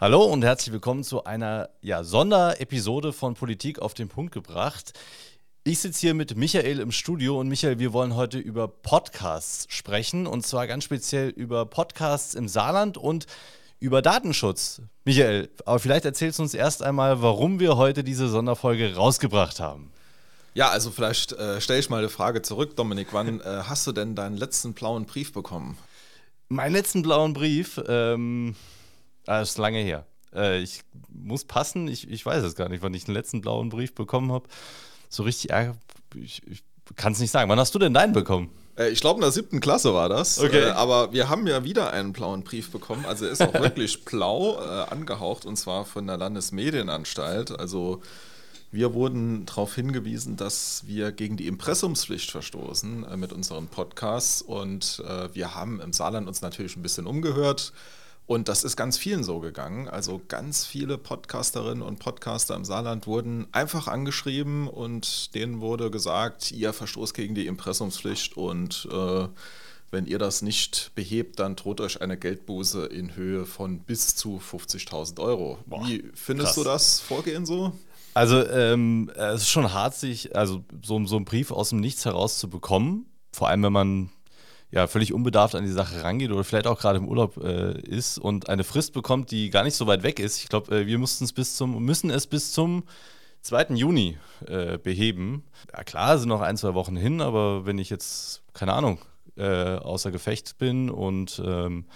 Hallo und herzlich willkommen zu einer ja, Sonderepisode von Politik auf den Punkt gebracht. Ich sitze hier mit Michael im Studio und Michael, wir wollen heute über Podcasts sprechen und zwar ganz speziell über Podcasts im Saarland und über Datenschutz. Michael, aber vielleicht erzählst du uns erst einmal, warum wir heute diese Sonderfolge rausgebracht haben. Ja, also vielleicht äh, stelle ich mal eine Frage zurück, Dominik. Wann äh, hast du denn deinen letzten blauen Brief bekommen? Meinen letzten blauen Brief, ähm, das ah, ist lange her. Äh, ich muss passen, ich, ich weiß es gar nicht, wann ich den letzten blauen Brief bekommen habe. So richtig, ich, ich kann es nicht sagen. Wann hast du denn deinen bekommen? Äh, ich glaube, in der siebten Klasse war das. Okay. Äh, aber wir haben ja wieder einen blauen Brief bekommen. Also er ist auch wirklich blau äh, angehaucht und zwar von der Landesmedienanstalt. Also wir wurden darauf hingewiesen, dass wir gegen die Impressumspflicht verstoßen äh, mit unseren Podcasts und wir haben im Saarland uns natürlich ein bisschen umgehört und das ist ganz vielen so gegangen. Also ganz viele Podcasterinnen und Podcaster im Saarland wurden einfach angeschrieben und denen wurde gesagt, ihr verstoßt gegen die Impressumspflicht und äh, wenn ihr das nicht behebt, dann droht euch eine Geldbuße in Höhe von bis zu 50.000 Euro. Boah, Wie findest krass. du das Vorgehen so? Also ähm, es ist schon hart, sich also so, so einen Brief aus dem Nichts heraus zu bekommen. Vor allem, wenn man ja völlig unbedarft an die Sache rangeht oder vielleicht auch gerade im Urlaub äh, ist und eine Frist bekommt, die gar nicht so weit weg ist. Ich glaube, äh, wir mussten es bis zum, müssen es bis zum 2. Juni äh, beheben. Ja klar, sind noch ein, zwei Wochen hin, aber wenn ich jetzt, keine Ahnung, äh, außer Gefecht bin und ähm,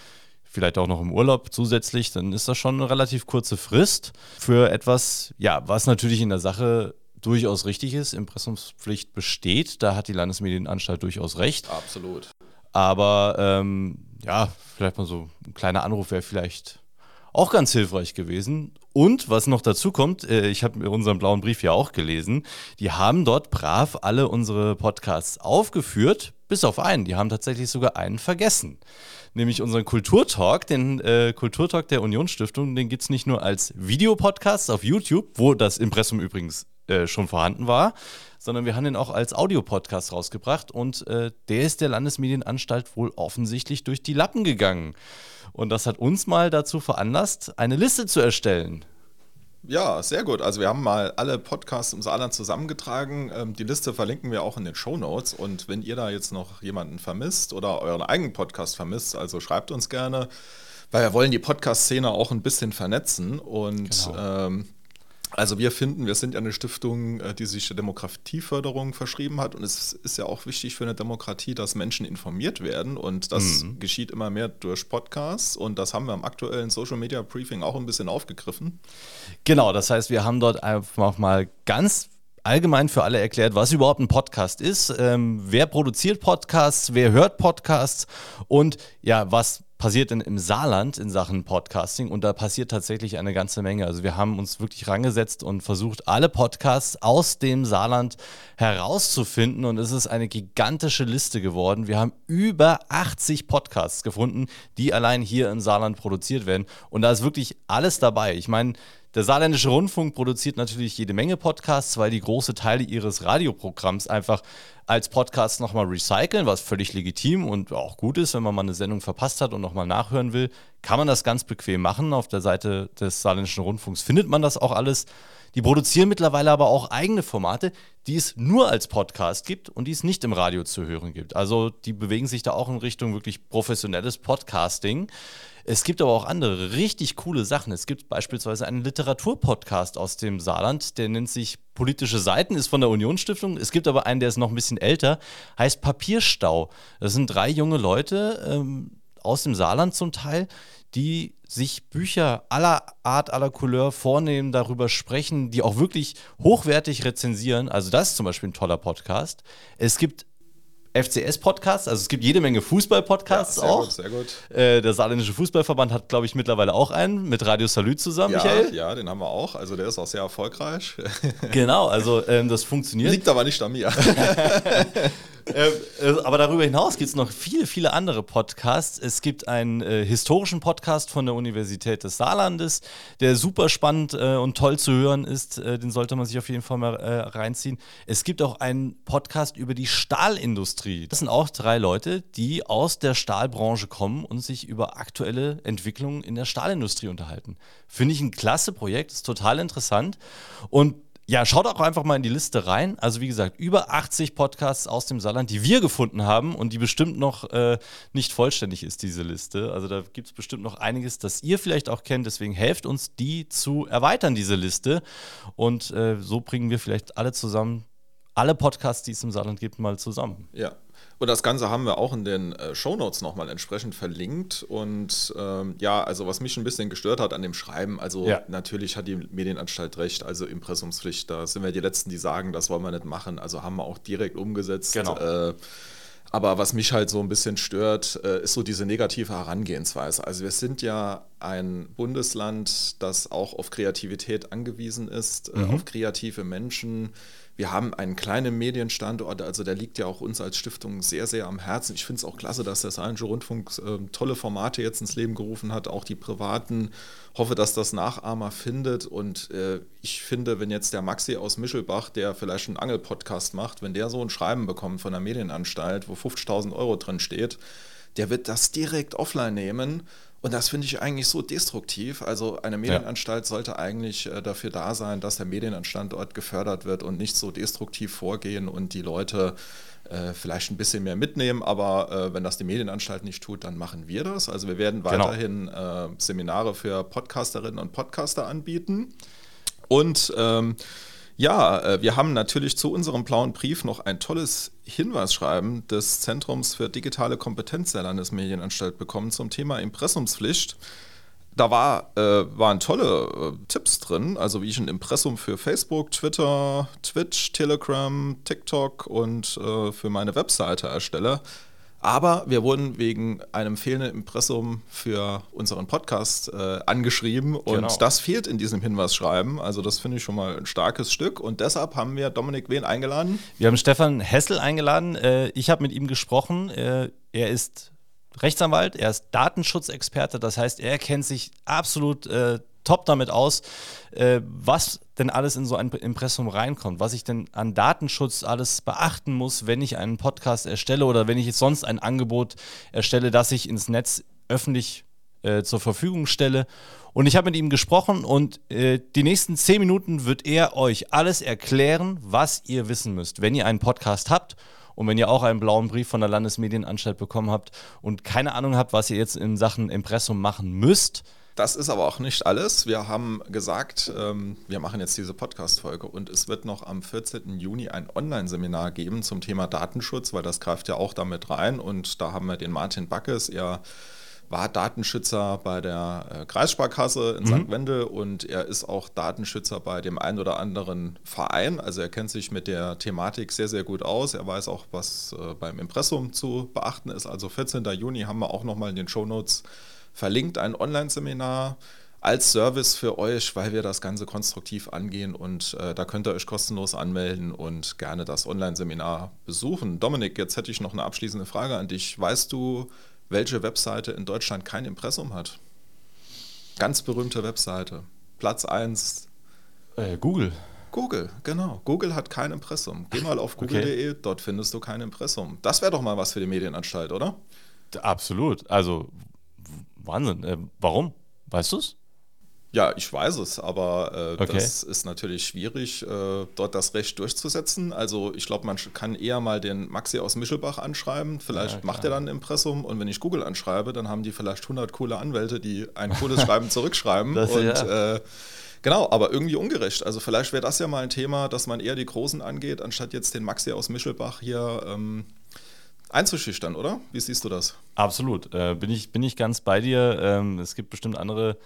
vielleicht auch noch im Urlaub zusätzlich, dann ist das schon eine relativ kurze Frist für etwas, ja, was natürlich in der Sache durchaus richtig ist. Impressumspflicht besteht, da hat die Landesmedienanstalt durchaus recht. Absolut. Aber ähm, ja, vielleicht mal so ein kleiner Anruf wäre vielleicht auch ganz hilfreich gewesen. Und was noch dazu kommt, äh, ich habe unseren blauen Brief ja auch gelesen, die haben dort brav alle unsere Podcasts aufgeführt, bis auf einen. Die haben tatsächlich sogar einen vergessen. Nämlich unseren Kulturtalk, den äh, Kulturtalk der Unionsstiftung, den gibt es nicht nur als Videopodcast auf YouTube, wo das Impressum übrigens äh, schon vorhanden war, sondern wir haben den auch als Audiopodcast rausgebracht und äh, der ist der Landesmedienanstalt wohl offensichtlich durch die Lappen gegangen. Und das hat uns mal dazu veranlasst, eine Liste zu erstellen. Ja, sehr gut. Also wir haben mal alle Podcasts im Saarland zusammengetragen. Ähm, die Liste verlinken wir auch in den Show Notes. Und wenn ihr da jetzt noch jemanden vermisst oder euren eigenen Podcast vermisst, also schreibt uns gerne, weil wir wollen die Podcast-Szene auch ein bisschen vernetzen. Und genau. ähm, also wir finden, wir sind ja eine Stiftung, äh, die sich der Demokratieförderung verschrieben hat und es ist ja auch wichtig für eine Demokratie, dass Menschen informiert werden und das mhm. geschieht immer mehr durch Podcasts und das haben wir im aktuellen Social Media Briefing auch ein bisschen aufgegriffen. Genau, das heißt, wir haben dort einfach mal ganz allgemein für alle erklärt, was überhaupt ein Podcast ist, ähm, wer produziert Podcasts, wer hört Podcasts und ja, was passiert denn im Saarland in Sachen Podcasting und da passiert tatsächlich eine ganze Menge. Also wir haben uns wirklich rangesetzt und versucht, alle Podcasts aus dem Saarland herauszufinden und es ist eine gigantische Liste geworden. Wir haben über 80 Podcasts gefunden, die allein hier im Saarland produziert werden und da ist wirklich alles dabei. Ich meine, der Saarländische Rundfunk produziert natürlich jede Menge Podcasts, weil die große Teile ihres Radioprogramms einfach als Podcast nochmal recyceln, was völlig legitim und auch gut ist, wenn man mal eine Sendung verpasst hat und nochmal nachhören will, kann man das ganz bequem machen. Auf der Seite des Saarländischen Rundfunks findet man das auch alles. Die produzieren mittlerweile aber auch eigene Formate, die es nur als Podcast gibt und die es nicht im Radio zu hören gibt. Also die bewegen sich da auch in Richtung wirklich professionelles Podcasting. Es gibt aber auch andere richtig coole Sachen. Es gibt beispielsweise einen Literaturpodcast aus dem Saarland, der nennt sich Politische Seiten, ist von der Unionsstiftung. Es gibt aber einen, der ist noch ein bisschen älter, heißt Papierstau. Das sind drei junge Leute ähm, aus dem Saarland zum Teil, die sich Bücher aller Art, aller Couleur vornehmen, darüber sprechen, die auch wirklich hochwertig rezensieren. Also das ist zum Beispiel ein toller Podcast. Es gibt FCS-Podcasts. Also es gibt jede Menge Fußball-Podcasts ja, auch. Gut, sehr gut. Äh, der Saarländische Fußballverband hat, glaube ich, mittlerweile auch einen mit Radio Salü zusammen, ja, Michael. Ja, den haben wir auch. Also der ist auch sehr erfolgreich. genau, also ähm, das funktioniert. Liegt aber nicht an mir. äh, aber darüber hinaus gibt es noch viele, viele andere Podcasts. Es gibt einen äh, historischen Podcast von der Universität des Saarlandes, der super spannend äh, und toll zu hören ist. Äh, den sollte man sich auf jeden Fall mal äh, reinziehen. Es gibt auch einen Podcast über die Stahlindustrie. Das sind auch drei Leute, die aus der Stahlbranche kommen und sich über aktuelle Entwicklungen in der Stahlindustrie unterhalten. Finde ich ein klasse Projekt, ist total interessant. Und ja, schaut auch einfach mal in die Liste rein. Also wie gesagt, über 80 Podcasts aus dem Saarland, die wir gefunden haben und die bestimmt noch äh, nicht vollständig ist, diese Liste. Also da gibt es bestimmt noch einiges, das ihr vielleicht auch kennt. Deswegen helft uns, die zu erweitern, diese Liste. Und äh, so bringen wir vielleicht alle zusammen, alle Podcasts, die es im Saarland gibt, mal zusammen. Ja, und das Ganze haben wir auch in den äh, Shownotes nochmal entsprechend verlinkt. Und ähm, ja, also was mich ein bisschen gestört hat an dem Schreiben, also ja. natürlich hat die Medienanstalt recht, also Impressumspflicht, da sind wir die Letzten, die sagen, das wollen wir nicht machen. Also haben wir auch direkt umgesetzt. Genau. Äh, aber was mich halt so ein bisschen stört, äh, ist so diese negative Herangehensweise. Also wir sind ja ein Bundesland, das auch auf Kreativität angewiesen ist, äh, mhm. auf kreative Menschen wir haben einen kleinen Medienstandort, also der liegt ja auch uns als Stiftung sehr, sehr am Herzen. Ich finde es auch klasse, dass der Saarländische Rundfunk äh, tolle Formate jetzt ins Leben gerufen hat, auch die privaten. Hoffe, dass das Nachahmer findet und äh, ich finde, wenn jetzt der Maxi aus Mischelbach, der vielleicht einen Angel-Podcast macht, wenn der so ein Schreiben bekommt von der Medienanstalt, wo 50.000 Euro drin steht, der wird das direkt offline nehmen und das finde ich eigentlich so destruktiv. Also eine Medienanstalt ja. sollte eigentlich äh, dafür da sein, dass der Medienstandort gefördert wird und nicht so destruktiv vorgehen und die Leute äh, vielleicht ein bisschen mehr mitnehmen. Aber äh, wenn das die Medienanstalt nicht tut, dann machen wir das. Also wir werden genau. weiterhin genau. Seminare für Podcasterinnen und Podcaster anbieten. Und ähm, ja, äh, wir haben natürlich zu unserem blauen Brief noch ein tolles Hinweisschreiben des Zentrums für digitale Kompetenz der Landesmedienanstalt bekommen zum Thema Impressumspflicht. Da war, äh, waren tolle äh, Tipps drin, also wie ich ein Impressum für Facebook, Twitter, Twitch, Telegram, TikTok und äh, für meine Webseite erstelle. Aber wir wurden wegen einem fehlenden Impressum für unseren Podcast äh, angeschrieben und genau. das fehlt in diesem Hinweisschreiben. Also das finde ich schon mal ein starkes Stück und deshalb haben wir Dominik Wen eingeladen. Wir haben Stefan Hessel eingeladen. Äh, ich habe mit ihm gesprochen. Äh, er ist Rechtsanwalt, er ist Datenschutzexperte, das heißt, er kennt sich absolut äh, top damit aus, äh, was denn alles in so ein Impressum reinkommt, was ich denn an Datenschutz alles beachten muss, wenn ich einen Podcast erstelle oder wenn ich jetzt sonst ein Angebot erstelle, das ich ins Netz öffentlich äh, zur Verfügung stelle. Und ich habe mit ihm gesprochen und äh, die nächsten zehn Minuten wird er euch alles erklären, was ihr wissen müsst, wenn ihr einen Podcast habt und wenn ihr auch einen blauen Brief von der Landesmedienanstalt bekommen habt und keine Ahnung habt, was ihr jetzt in Sachen Impressum machen müsst, das ist aber auch nicht alles. Wir haben gesagt, ähm, wir machen jetzt diese Podcast-Folge und es wird noch am 14. Juni ein Online-Seminar geben zum Thema Datenschutz, weil das greift ja auch damit rein. Und da haben wir den Martin Backes, er war Datenschützer bei der äh, Kreissparkasse in mhm. St. Wendel und er ist auch Datenschützer bei dem einen oder anderen Verein. Also er kennt sich mit der Thematik sehr, sehr gut aus. Er weiß auch, was äh, beim Impressum zu beachten ist. Also 14. Juni haben wir auch nochmal in den Shownotes Notes verlinkt ein Online-Seminar als Service für euch, weil wir das Ganze konstruktiv angehen und äh, da könnt ihr euch kostenlos anmelden und gerne das Online-Seminar besuchen. Dominik, jetzt hätte ich noch eine abschließende Frage an dich. Weißt du, welche Webseite in Deutschland kein Impressum hat? Ganz berühmte Webseite. Platz 1. Äh, Google. Google, genau. Google hat kein Impressum. Geh mal auf google.de, okay. dort findest du kein Impressum. Das wäre doch mal was für die Medienanstalt, oder? Absolut. Also Wahnsinn. Äh, warum? Weißt du es? Ja, ich weiß es, aber äh, okay. das ist natürlich schwierig, äh, dort das Recht durchzusetzen. Also ich glaube, man kann eher mal den Maxi aus Mischelbach anschreiben. Vielleicht ja, macht er dann ein Impressum und wenn ich Google anschreibe, dann haben die vielleicht 100 coole Anwälte, die ein cooles Schreiben zurückschreiben. Das, und ja. äh, genau, aber irgendwie ungerecht. Also vielleicht wäre das ja mal ein Thema, dass man eher die Großen angeht, anstatt jetzt den Maxi aus Mischelbach hier ähm, einzuschüchtern, oder? Wie siehst du das? Absolut. Äh, bin, ich, bin ich ganz bei dir. Ähm, es gibt bestimmt andere,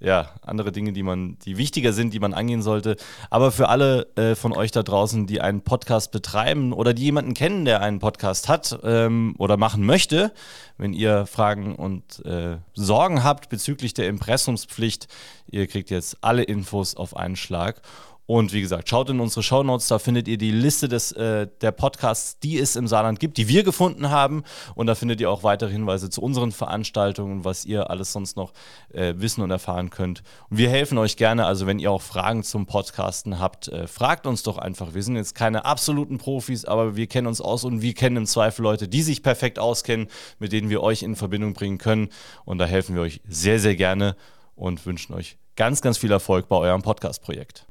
ja, andere Dinge, die man, die wichtiger sind, die man angehen sollte. Aber für alle äh, von euch da draußen, die einen Podcast betreiben oder die jemanden kennen, der einen Podcast hat ähm, oder machen möchte, wenn ihr Fragen und äh, Sorgen habt bezüglich der Impressumspflicht, ihr kriegt jetzt alle Infos auf einen Schlag. Und wie gesagt, schaut in unsere Shownotes, da findet ihr die Liste des, äh, der Podcasts, die es im Saarland gibt, die wir gefunden haben. Und da findet ihr auch weitere Hinweise zu unseren Veranstaltungen, was ihr alles sonst noch äh, wissen und erfahren könnt. Und wir helfen euch gerne, also wenn ihr auch Fragen zum Podcasten habt, äh, fragt uns doch einfach. Wir sind jetzt keine absoluten Profis, aber wir kennen uns aus und wir kennen im Zweifel Leute, die sich perfekt auskennen, mit denen wir euch in Verbindung bringen können. Und da helfen wir euch sehr, sehr gerne und wünschen euch ganz, ganz viel Erfolg bei eurem Podcast-Projekt.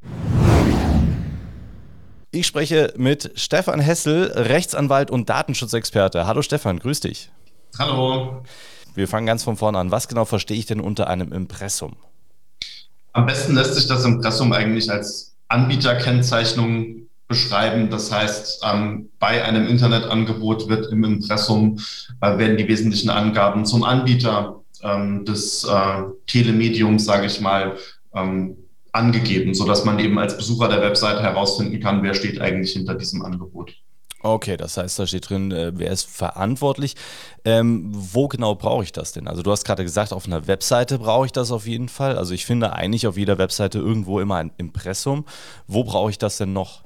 Ich spreche mit Stefan Hessel, Rechtsanwalt und Datenschutzexperte. Hallo Stefan, grüß dich. Hallo. Wir fangen ganz von vorne an. Was genau verstehe ich denn unter einem Impressum? Am besten lässt sich das Impressum eigentlich als Anbieterkennzeichnung beschreiben. Das heißt, ähm, bei einem Internetangebot wird im Impressum äh, werden die wesentlichen Angaben zum Anbieter ähm, des äh, Telemediums, sage ich mal, ähm, angegeben, sodass man eben als Besucher der Webseite herausfinden kann, wer steht eigentlich hinter diesem Angebot. Okay, das heißt, da steht drin, äh, wer ist verantwortlich. Ähm, wo genau brauche ich das denn? Also du hast gerade gesagt, auf einer Webseite brauche ich das auf jeden Fall. Also ich finde eigentlich auf jeder Webseite irgendwo immer ein Impressum. Wo brauche ich das denn noch?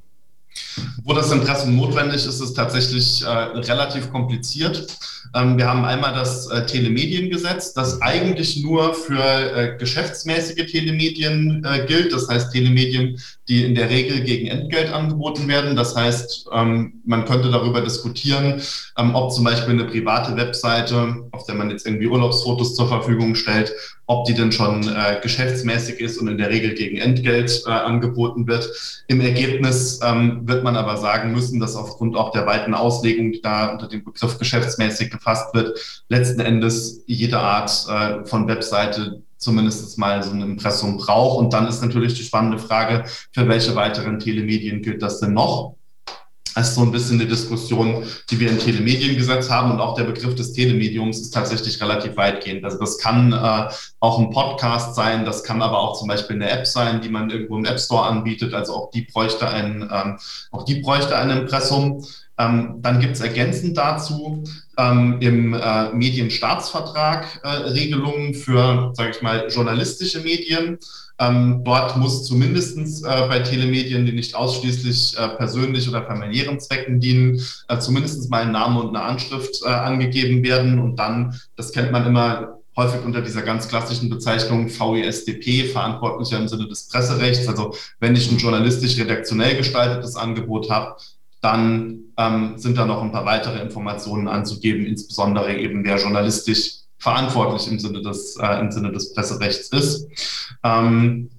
Wo das Impressum notwendig ist, ist tatsächlich äh, relativ kompliziert. Ähm, wir haben einmal das äh, Telemediengesetz, das eigentlich nur für äh, geschäftsmäßige Telemedien äh, gilt. Das heißt Telemedien, die in der Regel gegen Entgelt angeboten werden. Das heißt, ähm, man könnte darüber diskutieren, ähm, ob zum Beispiel eine private Webseite, auf der man jetzt irgendwie Urlaubsfotos zur Verfügung stellt, ob die denn schon äh, geschäftsmäßig ist und in der Regel gegen Entgelt äh, angeboten wird. Im Ergebnis ähm, wird man aber sagen müssen, dass aufgrund auch der weiten Auslegung, die da unter dem Begriff geschäftsmäßig gefasst wird, letzten Endes jede Art äh, von Webseite zumindest mal so ein Impressum braucht. Und dann ist natürlich die spannende Frage, für welche weiteren Telemedien gilt das denn noch? Das ist so ein bisschen eine Diskussion, die wir im Telemediengesetz haben. Und auch der Begriff des Telemediums ist tatsächlich relativ weitgehend. Also das kann äh, auch ein Podcast sein, das kann aber auch zum Beispiel eine App sein, die man irgendwo im App Store anbietet. Also auch die bräuchte ein, ähm, auch die bräuchte ein Impressum. Ähm, dann gibt es ergänzend dazu ähm, im äh, Medienstaatsvertrag äh, Regelungen für, sage ich mal, journalistische Medien. Ähm, dort muss zumindest äh, bei Telemedien, die nicht ausschließlich äh, persönlich oder familiären Zwecken dienen, äh, zumindest mal ein Name und eine Anschrift äh, angegeben werden. Und dann, das kennt man immer häufig unter dieser ganz klassischen Bezeichnung VESDP, Verantwortlicher im Sinne des Presserechts. Also wenn ich ein journalistisch-redaktionell gestaltetes Angebot habe, dann ähm, sind da noch ein paar weitere Informationen anzugeben, insbesondere eben wer journalistisch verantwortlich im Sinne des, äh, im Sinne des Presserechts ist. Ähm,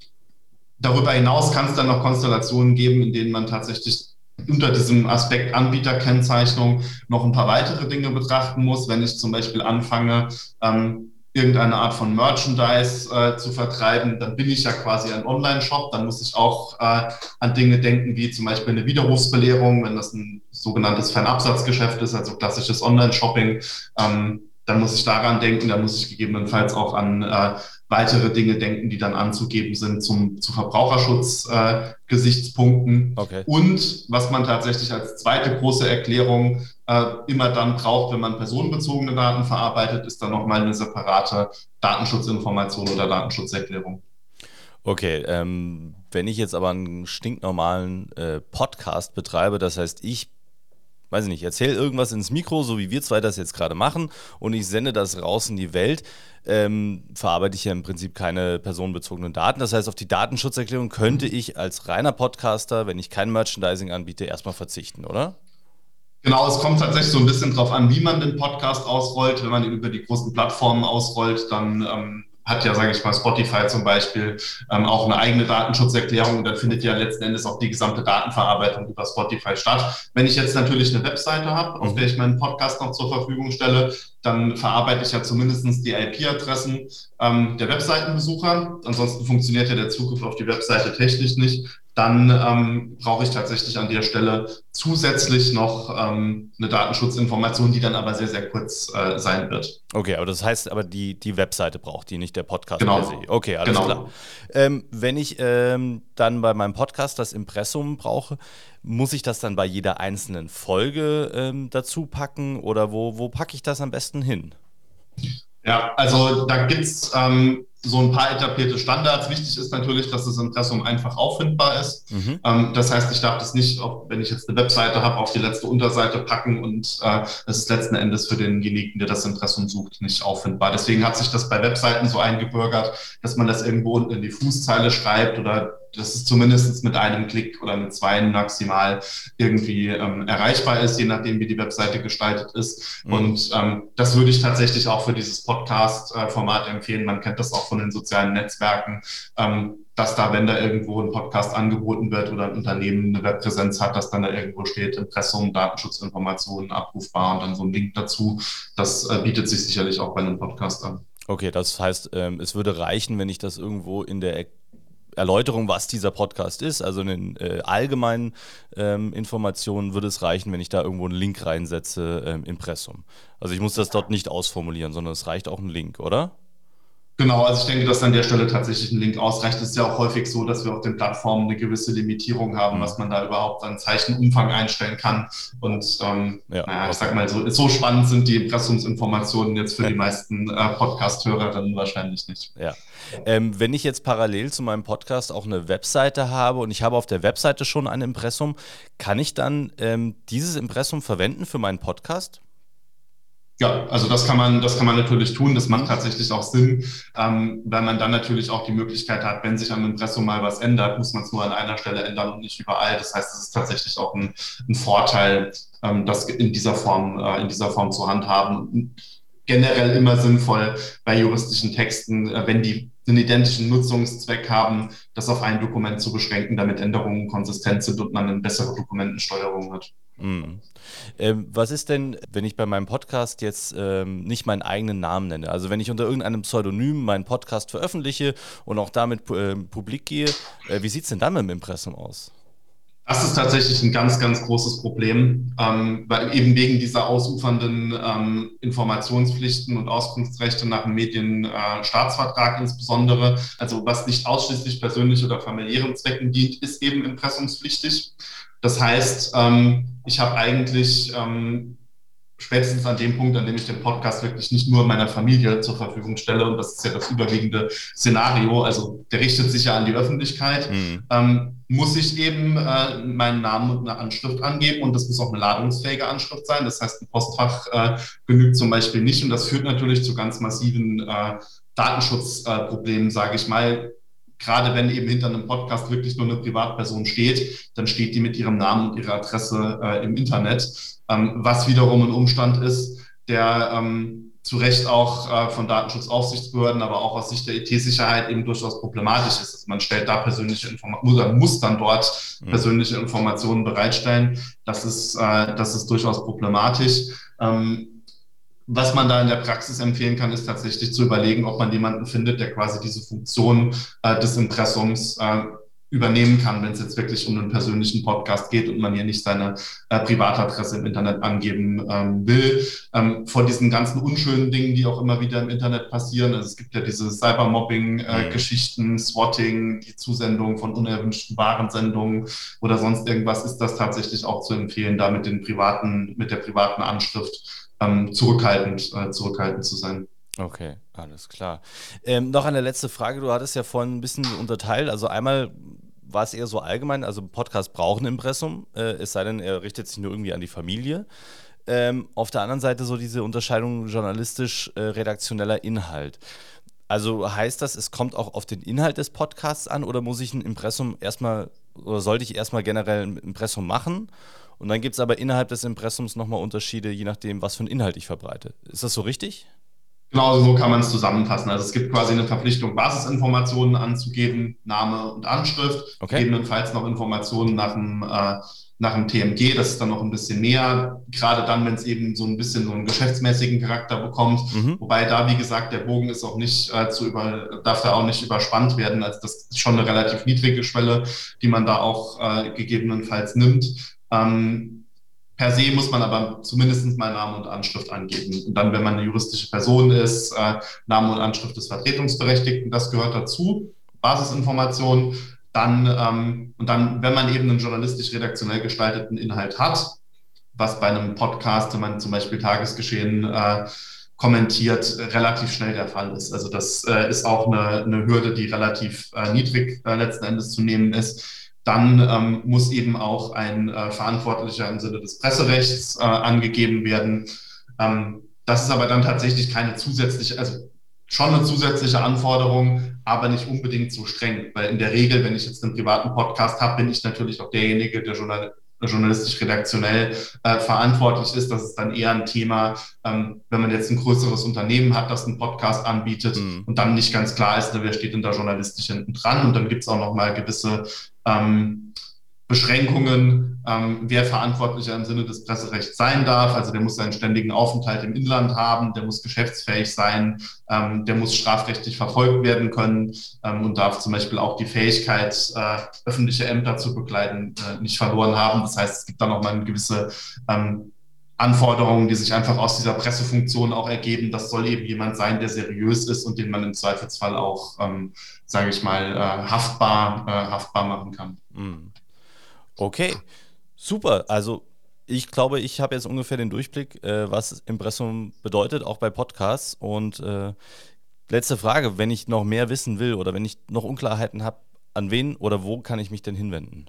darüber hinaus kann es dann noch Konstellationen geben, in denen man tatsächlich unter diesem Aspekt Anbieterkennzeichnung noch ein paar weitere Dinge betrachten muss. Wenn ich zum Beispiel anfange, ähm, irgendeine Art von Merchandise äh, zu vertreiben, dann bin ich ja quasi ein Online-Shop. Dann muss ich auch äh, an Dinge denken, wie zum Beispiel eine Widerrufsbelehrung, wenn das ein sogenanntes Fernabsatzgeschäft ist, also klassisches Online-Shopping. Ähm, dann muss ich daran denken, dann muss ich gegebenenfalls auch an äh, weitere Dinge denken, die dann anzugeben sind zum, zu Verbraucherschutzgesichtspunkten. Äh, okay. Und was man tatsächlich als zweite große Erklärung äh, immer dann braucht, wenn man personenbezogene Daten verarbeitet, ist dann nochmal eine separate Datenschutzinformation oder Datenschutzerklärung. Okay, ähm, wenn ich jetzt aber einen stinknormalen äh, Podcast betreibe, das heißt, ich weiß ich nicht, erzähle irgendwas ins Mikro, so wie wir zwei das jetzt gerade machen, und ich sende das raus in die Welt, ähm, verarbeite ich ja im Prinzip keine personenbezogenen Daten. Das heißt, auf die Datenschutzerklärung könnte ich als reiner Podcaster, wenn ich kein Merchandising anbiete, erstmal verzichten, oder? Genau, es kommt tatsächlich so ein bisschen drauf an, wie man den Podcast ausrollt. Wenn man ihn über die großen Plattformen ausrollt, dann ähm, hat ja, sage ich mal, Spotify zum Beispiel ähm, auch eine eigene Datenschutzerklärung und dann findet ja letzten Endes auch die gesamte Datenverarbeitung über Spotify statt. Wenn ich jetzt natürlich eine Webseite habe, auf mhm. der ich meinen Podcast noch zur Verfügung stelle, dann verarbeite ich ja zumindest die IP-Adressen ähm, der Webseitenbesucher. Ansonsten funktioniert ja der Zugriff auf die Webseite technisch nicht dann ähm, brauche ich tatsächlich an der Stelle zusätzlich noch ähm, eine Datenschutzinformation, die dann aber sehr, sehr kurz äh, sein wird. Okay, aber das heißt, aber die, die Webseite braucht die, nicht der Podcast. Genau. Okay, alles genau. klar. Ähm, wenn ich ähm, dann bei meinem Podcast das Impressum brauche, muss ich das dann bei jeder einzelnen Folge ähm, dazu packen oder wo, wo packe ich das am besten hin? Ja, also da gibt es ähm, so ein paar etablierte Standards. Wichtig ist natürlich, dass das Impressum einfach auffindbar ist. Mhm. Ähm, das heißt, ich darf das nicht, auch wenn ich jetzt eine Webseite habe, auf die letzte Unterseite packen und äh, es ist letzten Endes für denjenigen, der das Impressum sucht, nicht auffindbar. Deswegen hat sich das bei Webseiten so eingebürgert, dass man das irgendwo unten in die Fußzeile schreibt oder dass es zumindest mit einem Klick oder mit zwei maximal irgendwie ähm, erreichbar ist, je nachdem, wie die Webseite gestaltet ist. Mhm. Und ähm, das würde ich tatsächlich auch für dieses Podcast-Format empfehlen. Man kennt das auch von den sozialen Netzwerken, ähm, dass da, wenn da irgendwo ein Podcast angeboten wird oder ein Unternehmen eine Webpräsenz hat, dass dann da irgendwo steht, Impressum, Datenschutzinformationen abrufbar und dann so ein Link dazu. Das äh, bietet sich sicherlich auch bei einem Podcast an. Okay, das heißt, ähm, es würde reichen, wenn ich das irgendwo in der Erläuterung, was dieser Podcast ist, also in den äh, allgemeinen ähm, Informationen würde es reichen, wenn ich da irgendwo einen Link reinsetze, ähm, Impressum. Also ich muss das dort nicht ausformulieren, sondern es reicht auch ein Link, oder? Genau, also ich denke, dass an der Stelle tatsächlich ein Link ausreicht. Es ist ja auch häufig so, dass wir auf den Plattformen eine gewisse Limitierung haben, mhm. was man da überhaupt an Zeichenumfang einstellen kann. Und ähm, ja, naja, ich sag mal, so, so spannend sind die Impressumsinformationen jetzt für die meisten äh, Podcast-Hörerinnen wahrscheinlich nicht. Ja. Ähm, wenn ich jetzt parallel zu meinem Podcast auch eine Webseite habe und ich habe auf der Webseite schon ein Impressum, kann ich dann ähm, dieses Impressum verwenden für meinen Podcast? Ja, also das kann man, das kann man natürlich tun. Das macht tatsächlich auch Sinn, ähm, weil man dann natürlich auch die Möglichkeit hat, wenn sich am Impressum mal was ändert, muss man es nur an einer Stelle ändern und nicht überall. Das heißt, es ist tatsächlich auch ein, ein Vorteil, ähm, das in dieser Form, äh, in dieser Form zu handhaben. Generell immer sinnvoll bei juristischen Texten, äh, wenn die einen identischen Nutzungszweck haben, das auf ein Dokument zu beschränken, damit Änderungen konsistent sind und man eine bessere Dokumentensteuerung hat. Mhm. Ähm, was ist denn, wenn ich bei meinem Podcast jetzt ähm, nicht meinen eigenen Namen nenne? Also wenn ich unter irgendeinem Pseudonym meinen Podcast veröffentliche und auch damit äh, publik gehe, äh, wie sieht es denn dann mit dem Impressum aus? Das ist tatsächlich ein ganz, ganz großes Problem, ähm, weil eben wegen dieser ausufernden ähm, Informationspflichten und Auskunftsrechte nach dem Medienstaatsvertrag äh, insbesondere, also was nicht ausschließlich persönlich oder familiären Zwecken dient, ist eben impressumspflichtig. Das heißt, ähm, ich habe eigentlich ähm, spätestens an dem Punkt, an dem ich den Podcast wirklich nicht nur meiner Familie zur Verfügung stelle, und das ist ja das überwiegende Szenario, also der richtet sich ja an die Öffentlichkeit, mhm. ähm, muss ich eben äh, meinen Namen und eine Anschrift angeben und das muss auch eine ladungsfähige Anschrift sein. Das heißt, ein Postfach äh, genügt zum Beispiel nicht und das führt natürlich zu ganz massiven äh, Datenschutzproblemen, sage ich mal gerade wenn eben hinter einem Podcast wirklich nur eine Privatperson steht, dann steht die mit ihrem Namen und ihrer Adresse äh, im Internet, ähm, was wiederum ein Umstand ist, der ähm, zu Recht auch äh, von Datenschutzaufsichtsbehörden, aber auch aus Sicht der IT-Sicherheit eben durchaus problematisch ist. Man stellt da persönliche Informationen oder muss dann dort mhm. persönliche Informationen bereitstellen. Das ist, äh, das ist durchaus problematisch. Ähm, was man da in der Praxis empfehlen kann, ist tatsächlich zu überlegen, ob man jemanden findet, der quasi diese Funktion äh, des Impressums äh, übernehmen kann, wenn es jetzt wirklich um einen persönlichen Podcast geht und man hier nicht seine äh, Privatadresse im Internet angeben ähm, will. Ähm, vor diesen ganzen unschönen Dingen, die auch immer wieder im Internet passieren. Also es gibt ja diese Cybermobbing-Geschichten, äh, Swatting, die Zusendung von unerwünschten Warensendungen oder sonst irgendwas, ist das tatsächlich auch zu empfehlen, da mit den privaten, mit der privaten Anschrift ähm, zurückhaltend, äh, zurückhaltend zu sein. Okay, alles klar. Ähm, noch eine letzte Frage. Du hattest ja vorhin ein bisschen unterteilt. Also einmal war es eher so allgemein, also Podcast braucht ein Impressum, äh, es sei denn, er richtet sich nur irgendwie an die Familie. Ähm, auf der anderen Seite so diese Unterscheidung journalistisch-redaktioneller äh, Inhalt. Also heißt das, es kommt auch auf den Inhalt des Podcasts an oder muss ich ein Impressum erstmal oder sollte ich erstmal generell ein Impressum machen? Und dann gibt es aber innerhalb des Impressums nochmal Unterschiede, je nachdem, was für einen Inhalt ich verbreite. Ist das so richtig? Genau so kann man es zusammenfassen. Also es gibt quasi eine Verpflichtung, Basisinformationen anzugeben, Name und Anschrift, okay. gegebenenfalls noch Informationen nach dem, äh, nach dem TMG, das ist dann noch ein bisschen näher, gerade dann, wenn es eben so ein bisschen so einen geschäftsmäßigen Charakter bekommt. Mhm. Wobei da, wie gesagt, der Bogen ist auch nicht äh, zu über, darf da auch nicht überspannt werden. Also das ist schon eine relativ niedrige Schwelle, die man da auch äh, gegebenenfalls nimmt. Ähm, per se muss man aber zumindest mal Name und Anschrift angeben. Und dann, wenn man eine juristische Person ist, äh, Name und Anschrift des Vertretungsberechtigten, das gehört dazu. Basisinformationen. Dann, ähm, und dann, wenn man eben einen journalistisch-redaktionell gestalteten Inhalt hat, was bei einem Podcast, wenn man zum Beispiel Tagesgeschehen äh, kommentiert, relativ schnell der Fall ist. Also das äh, ist auch eine, eine, Hürde, die relativ äh, niedrig äh, letzten Endes zu nehmen ist. Dann ähm, muss eben auch ein äh, Verantwortlicher im Sinne des Presserechts äh, angegeben werden. Ähm, das ist aber dann tatsächlich keine zusätzliche, also schon eine zusätzliche Anforderung, aber nicht unbedingt so streng. Weil in der Regel, wenn ich jetzt einen privaten Podcast habe, bin ich natürlich auch derjenige, der Journal journalistisch-redaktionell äh, verantwortlich ist. Das ist dann eher ein Thema, ähm, wenn man jetzt ein größeres Unternehmen hat, das einen Podcast anbietet mhm. und dann nicht ganz klar ist, wer steht denn da journalistisch hinten dran. Und dann gibt es auch nochmal gewisse ähm, Beschränkungen, ähm, wer Verantwortlicher im Sinne des Presserechts sein darf. Also der muss einen ständigen Aufenthalt im Inland haben, der muss geschäftsfähig sein, ähm, der muss strafrechtlich verfolgt werden können ähm, und darf zum Beispiel auch die Fähigkeit, äh, öffentliche Ämter zu begleiten, äh, nicht verloren haben. Das heißt, es gibt da nochmal eine gewisse ähm, Anforderungen, die sich einfach aus dieser Pressefunktion auch ergeben. Das soll eben jemand sein, der seriös ist und den man im Zweifelsfall auch, ähm, sage ich mal, äh, haftbar, äh, haftbar machen kann. Mhm. Okay, super. Also ich glaube, ich habe jetzt ungefähr den Durchblick, äh, was Impressum bedeutet, auch bei Podcasts. Und letzte Frage, wenn ich noch mehr wissen will oder wenn ich noch Unklarheiten habe, an wen oder wo kann ich mich denn hinwenden?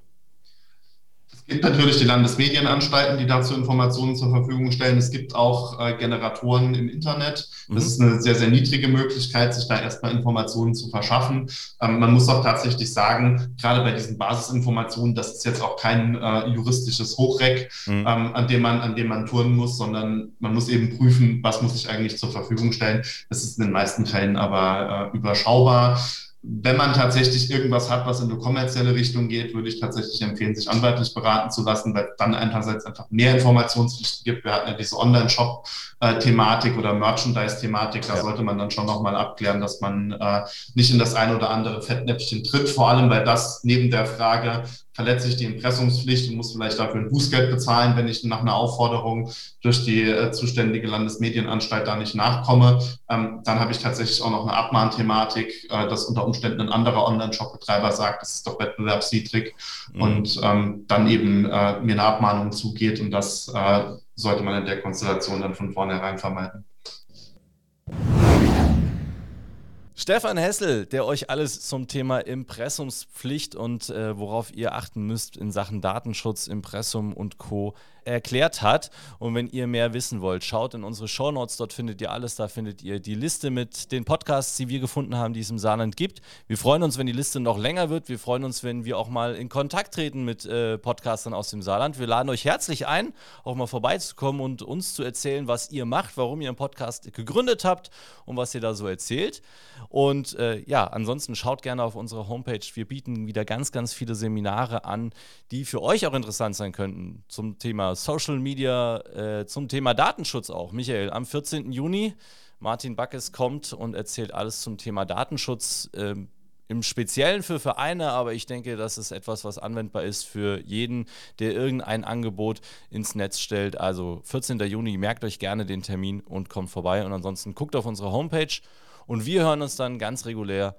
Es gibt natürlich die Landesmedienanstalten, die dazu Informationen zur Verfügung stellen. Es gibt auch äh, Generatoren im Internet. Das mhm. ist eine sehr, sehr niedrige Möglichkeit, sich da erstmal Informationen zu verschaffen. Ähm, man muss auch tatsächlich sagen, gerade bei diesen Basisinformationen, das ist jetzt auch kein äh, juristisches Hochreck, mhm. ähm, an, dem man, an dem man turnen muss, sondern man muss eben prüfen, was muss ich eigentlich zur Verfügung stellen. Das ist in den meisten Fällen aber äh, überschaubar. Wenn man tatsächlich irgendwas hat, was in eine kommerzielle Richtung geht, würde ich tatsächlich empfehlen, sich anwaltlich beraten zu lassen, weil dann einerseits einfach mehr Informationspflichten gibt. Wir hatten ja diese Online-Shop-Thematik oder Merchandise-Thematik. Da ja. sollte man dann schon nochmal abklären, dass man äh, nicht in das ein oder andere Fettnäpfchen tritt. Vor allem, weil das neben der Frage, verletze ich die Impressumspflicht und muss vielleicht dafür ein Bußgeld bezahlen, wenn ich nach einer Aufforderung durch die äh, zuständige Landesmedienanstalt da nicht nachkomme. Ähm, dann habe ich tatsächlich auch noch eine Abmahnthematik, äh, dass unter Umständen ein anderer Online-Shop-Betreiber sagt, das ist doch wettbewerbswidrig mhm. und ähm, dann eben äh, mir eine Abmahnung zugeht und das äh, sollte man in der Konstellation dann von vornherein vermeiden. Stefan Hessel, der euch alles zum Thema Impressumspflicht und äh, worauf ihr achten müsst in Sachen Datenschutz, Impressum und Co erklärt hat. Und wenn ihr mehr wissen wollt, schaut in unsere Shownotes, dort findet ihr alles. Da findet ihr die Liste mit den Podcasts, die wir gefunden haben, die es im Saarland gibt. Wir freuen uns, wenn die Liste noch länger wird. Wir freuen uns, wenn wir auch mal in Kontakt treten mit äh, Podcastern aus dem Saarland. Wir laden euch herzlich ein, auch mal vorbeizukommen und uns zu erzählen, was ihr macht, warum ihr einen Podcast gegründet habt und was ihr da so erzählt. Und äh, ja, ansonsten schaut gerne auf unsere Homepage. Wir bieten wieder ganz, ganz viele Seminare an, die für euch auch interessant sein könnten zum Thema Social Media, äh, zum Thema Datenschutz auch. Michael, am 14. Juni, Martin Backes kommt und erzählt alles zum Thema Datenschutz. Äh, im Speziellen für Vereine, aber ich denke, das ist etwas, was anwendbar ist für jeden, der irgendein Angebot ins Netz stellt. Also 14. Juni, merkt euch gerne den Termin und kommt vorbei. Und ansonsten guckt auf unsere Homepage und wir hören uns dann ganz regulär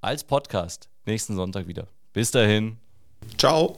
als Podcast nächsten Sonntag wieder. Bis dahin. Ciao.